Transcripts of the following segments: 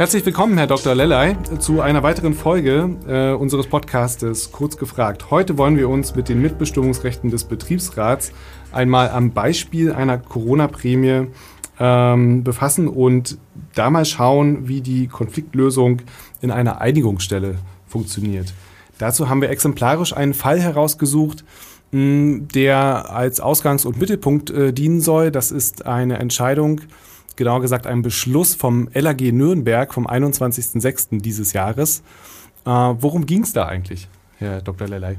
Herzlich willkommen, Herr Dr. Lellay, zu einer weiteren Folge äh, unseres Podcastes Kurz gefragt. Heute wollen wir uns mit den Mitbestimmungsrechten des Betriebsrats einmal am Beispiel einer Corona-Prämie ähm, befassen und da mal schauen, wie die Konfliktlösung in einer Einigungsstelle funktioniert. Dazu haben wir exemplarisch einen Fall herausgesucht, der als Ausgangs- und Mittelpunkt äh, dienen soll. Das ist eine Entscheidung, genauer gesagt ein Beschluss vom LAG Nürnberg vom 21.06. dieses Jahres. Äh, worum ging es da eigentlich, Herr Dr. Lellay?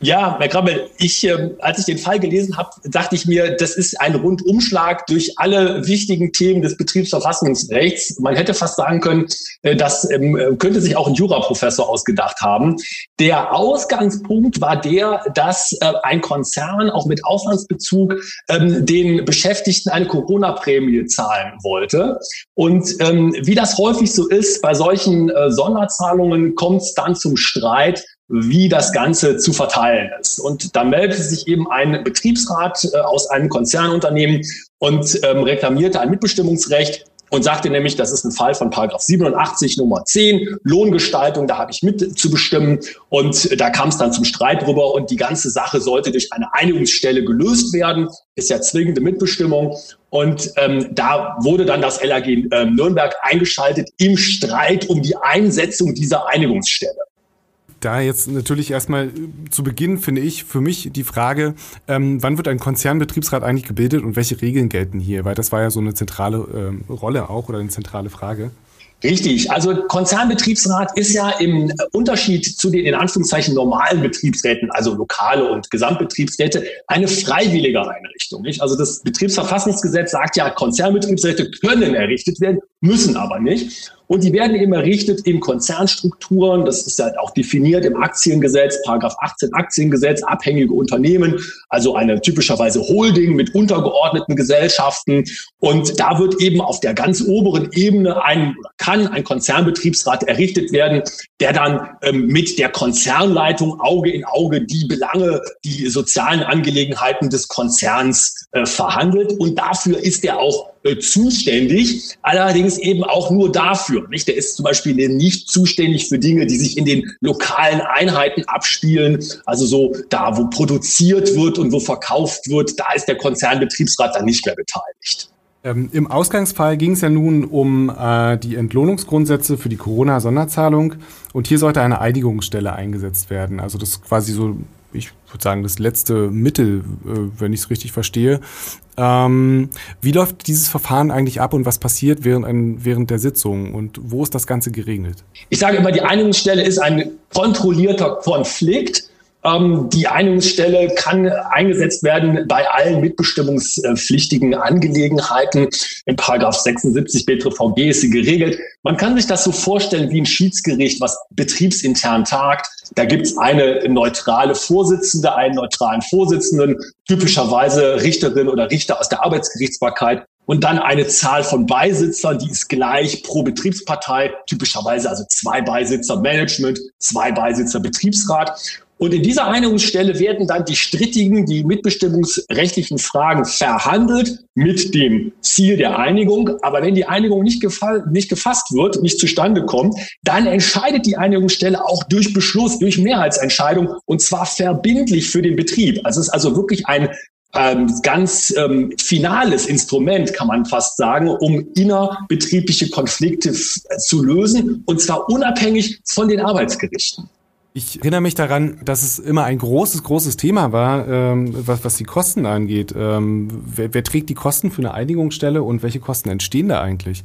Ja, Herr Krabbel, ich, äh, als ich den Fall gelesen habe, dachte ich mir, das ist ein Rundumschlag durch alle wichtigen Themen des Betriebsverfassungsrechts. Man hätte fast sagen können, äh, das ähm, könnte sich auch ein Juraprofessor ausgedacht haben. Der Ausgangspunkt war der, dass äh, ein Konzern auch mit Auslandsbezug ähm, den Beschäftigten eine Corona-Prämie zahlen wollte. Und ähm, wie das häufig so ist, bei solchen äh, Sonderzahlungen kommt es dann zum Streit wie das Ganze zu verteilen ist. Und da meldete sich eben ein Betriebsrat äh, aus einem Konzernunternehmen und ähm, reklamierte ein Mitbestimmungsrecht und sagte nämlich, das ist ein Fall von Paragraph 87 Nummer 10, Lohngestaltung, da habe ich mit zu bestimmen. Und da kam es dann zum Streit drüber und die ganze Sache sollte durch eine Einigungsstelle gelöst werden, ist ja zwingende Mitbestimmung. Und ähm, da wurde dann das LAG äh, Nürnberg eingeschaltet im Streit um die Einsetzung dieser Einigungsstelle da jetzt natürlich erstmal äh, zu Beginn finde ich für mich die Frage, ähm, wann wird ein Konzernbetriebsrat eigentlich gebildet und welche Regeln gelten hier? Weil das war ja so eine zentrale ähm, Rolle auch oder eine zentrale Frage. Richtig. Also Konzernbetriebsrat ist ja im Unterschied zu den in Anführungszeichen normalen Betriebsräten, also lokale und Gesamtbetriebsräte, eine freiwillige Einrichtung. Nicht? Also das Betriebsverfassungsgesetz sagt ja, Konzernbetriebsräte können errichtet werden, müssen aber nicht. Und die werden eben errichtet in Konzernstrukturen. Das ist ja auch definiert im Aktiengesetz, Paragraph 18 Aktiengesetz, abhängige Unternehmen, also eine typischerweise Holding mit untergeordneten Gesellschaften. Und da wird eben auf der ganz oberen Ebene ein, kann ein Konzernbetriebsrat errichtet werden, der dann ähm, mit der Konzernleitung Auge in Auge die Belange, die sozialen Angelegenheiten des Konzerns äh, verhandelt. Und dafür ist er auch zuständig, allerdings eben auch nur dafür. Nicht? Der ist zum Beispiel nicht zuständig für Dinge, die sich in den lokalen Einheiten abspielen, also so da, wo produziert wird und wo verkauft wird, da ist der Konzernbetriebsrat dann nicht mehr beteiligt. Ähm, Im Ausgangsfall ging es ja nun um äh, die Entlohnungsgrundsätze für die Corona-Sonderzahlung und hier sollte eine Einigungsstelle eingesetzt werden. Also das ist quasi so ich würde sagen, das letzte Mittel, äh, wenn ich es richtig verstehe. Ähm, wie läuft dieses Verfahren eigentlich ab und was passiert während, ein, während der Sitzung und wo ist das Ganze geregelt? Ich sage immer, die Einigungsstelle ist ein kontrollierter Konflikt. Ähm, die Einigungsstelle kann eingesetzt werden bei allen mitbestimmungspflichtigen Angelegenheiten. In Paragraph 76 BTVG ist sie geregelt. Man kann sich das so vorstellen wie ein Schiedsgericht, was betriebsintern tagt. Da gibt es eine neutrale Vorsitzende, einen neutralen Vorsitzenden, typischerweise Richterin oder Richter aus der Arbeitsgerichtsbarkeit und dann eine Zahl von Beisitzern, die ist gleich pro Betriebspartei, typischerweise also zwei Beisitzer Management, zwei Beisitzer Betriebsrat. Und in dieser Einigungsstelle werden dann die strittigen, die mitbestimmungsrechtlichen Fragen verhandelt mit dem Ziel der Einigung. Aber wenn die Einigung nicht, nicht gefasst wird, nicht zustande kommt, dann entscheidet die Einigungsstelle auch durch Beschluss, durch Mehrheitsentscheidung und zwar verbindlich für den Betrieb. Also es ist also wirklich ein ähm, ganz ähm, finales Instrument, kann man fast sagen, um innerbetriebliche Konflikte zu lösen und zwar unabhängig von den Arbeitsgerichten. Ich erinnere mich daran, dass es immer ein großes, großes Thema war, ähm, was, was die Kosten angeht. Ähm, wer, wer trägt die Kosten für eine Einigungsstelle und welche Kosten entstehen da eigentlich?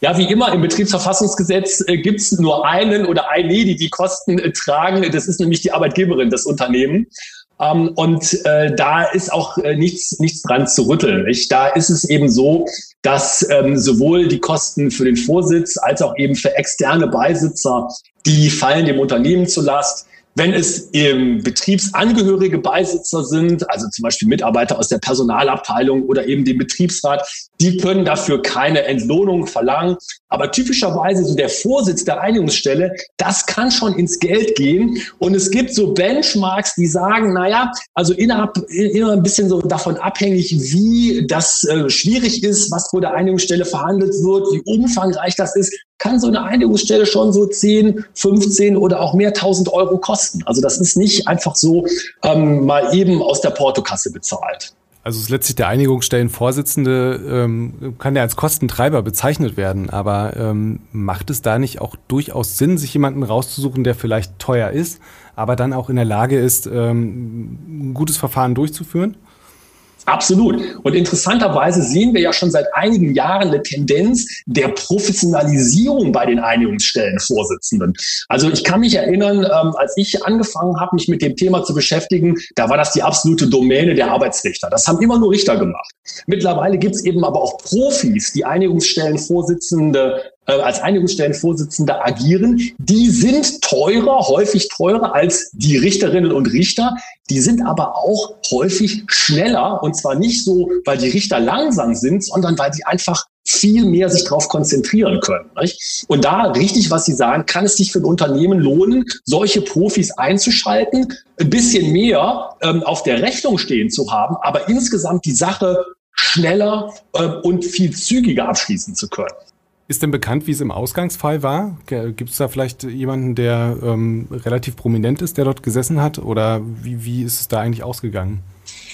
Ja, wie immer im Betriebsverfassungsgesetz äh, gibt es nur einen oder eine, die die Kosten äh, tragen. Das ist nämlich die Arbeitgeberin des Unternehmens. Ähm, und äh, da ist auch äh, nichts, nichts dran zu rütteln. Nicht? Da ist es eben so, dass ähm, sowohl die Kosten für den Vorsitz als auch eben für externe Beisitzer, die fallen dem Unternehmen zur Last. Wenn es eben betriebsangehörige Beisitzer sind, also zum Beispiel Mitarbeiter aus der Personalabteilung oder eben den Betriebsrat, die können dafür keine Entlohnung verlangen. Aber typischerweise so der Vorsitz der Einigungsstelle, das kann schon ins Geld gehen. Und es gibt so Benchmarks, die sagen, naja, also innerhalb, immer ein bisschen so davon abhängig, wie das äh, schwierig ist, was vor der Einigungsstelle verhandelt wird, wie umfangreich das ist, kann so eine Einigungsstelle schon so 10, 15 oder auch mehr tausend Euro kosten. Also das ist nicht einfach so ähm, mal eben aus der Portokasse bezahlt. Also es letztlich der Einigungsstellenvorsitzende ähm, kann ja als Kostentreiber bezeichnet werden, aber ähm, macht es da nicht auch durchaus Sinn, sich jemanden rauszusuchen, der vielleicht teuer ist, aber dann auch in der Lage ist, ähm, ein gutes Verfahren durchzuführen? Absolut. Und interessanterweise sehen wir ja schon seit einigen Jahren eine Tendenz der Professionalisierung bei den Einigungsstellenvorsitzenden. Also ich kann mich erinnern, ähm, als ich angefangen habe, mich mit dem Thema zu beschäftigen, da war das die absolute Domäne der Arbeitsrichter. Das haben immer nur Richter gemacht. Mittlerweile gibt es eben aber auch Profis, die Einigungsstellenvorsitzende als Einigungsstellenvorsitzende agieren, die sind teurer, häufig teurer als die Richterinnen und Richter. Die sind aber auch häufig schneller und zwar nicht so, weil die Richter langsam sind, sondern weil sie einfach viel mehr sich darauf konzentrieren können. Nicht? Und da richtig, was Sie sagen, kann es sich für ein Unternehmen lohnen, solche Profis einzuschalten, ein bisschen mehr ähm, auf der Rechnung stehen zu haben, aber insgesamt die Sache schneller äh, und viel zügiger abschließen zu können. Ist denn bekannt, wie es im Ausgangsfall war? Gibt es da vielleicht jemanden, der ähm, relativ prominent ist, der dort gesessen hat? Oder wie, wie ist es da eigentlich ausgegangen?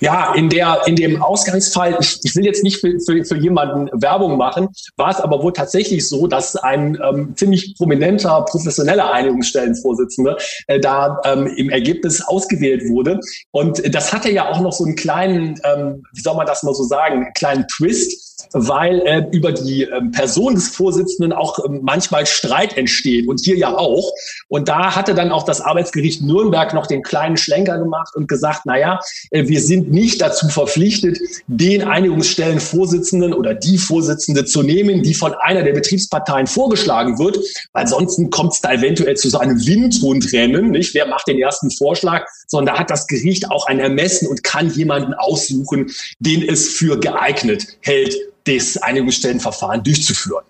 Ja, in, der, in dem Ausgangsfall, ich, will jetzt nicht für, für, für jemanden Werbung machen, war es aber wohl tatsächlich so, dass ein ähm, ziemlich prominenter, professioneller Einigungsstellenvorsitzender äh, da ähm, im Ergebnis ausgewählt wurde. Und das hatte ja auch noch so einen kleinen, ähm, wie soll man das mal so sagen, kleinen Twist weil äh, über die äh, Person des Vorsitzenden auch äh, manchmal Streit entsteht und hier ja auch. Und da hatte dann auch das Arbeitsgericht Nürnberg noch den kleinen Schlenker gemacht und gesagt, na ja, äh, wir sind nicht dazu verpflichtet, den Einigungsstellenvorsitzenden oder die Vorsitzende zu nehmen, die von einer der Betriebsparteien vorgeschlagen wird, weil sonst kommt es da eventuell zu so einem Windhundrennen, nicht? Wer macht den ersten Vorschlag? Sondern da hat das Gericht auch ein Ermessen und kann jemanden aussuchen, den es für geeignet hält, das Einigungsstellenverfahren durchzuführen.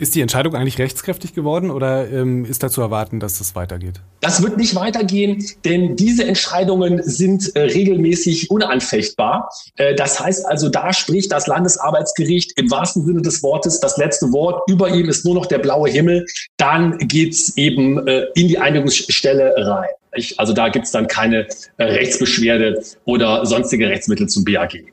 Ist die Entscheidung eigentlich rechtskräftig geworden oder ähm, ist da zu erwarten, dass das weitergeht? Das wird nicht weitergehen, denn diese Entscheidungen sind äh, regelmäßig unanfechtbar. Äh, das heißt also, da spricht das Landesarbeitsgericht im wahrsten Sinne des Wortes das letzte Wort. Über ihm ist nur noch der blaue Himmel. Dann geht's eben äh, in die Einigungsstelle rein. Also da gibt's dann keine äh, Rechtsbeschwerde oder sonstige Rechtsmittel zum BAG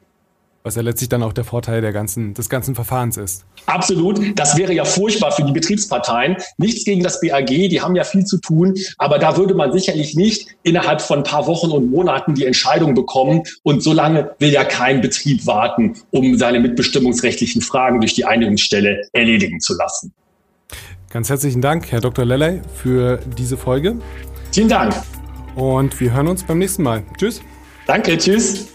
was ja letztlich dann auch der Vorteil der ganzen, des ganzen Verfahrens ist. Absolut. Das wäre ja furchtbar für die Betriebsparteien. Nichts gegen das BAG, die haben ja viel zu tun, aber da würde man sicherlich nicht innerhalb von ein paar Wochen und Monaten die Entscheidung bekommen. Und so lange will ja kein Betrieb warten, um seine mitbestimmungsrechtlichen Fragen durch die Einigungsstelle erledigen zu lassen. Ganz herzlichen Dank, Herr Dr. Lelley, für diese Folge. Vielen Dank. Und wir hören uns beim nächsten Mal. Tschüss. Danke, tschüss.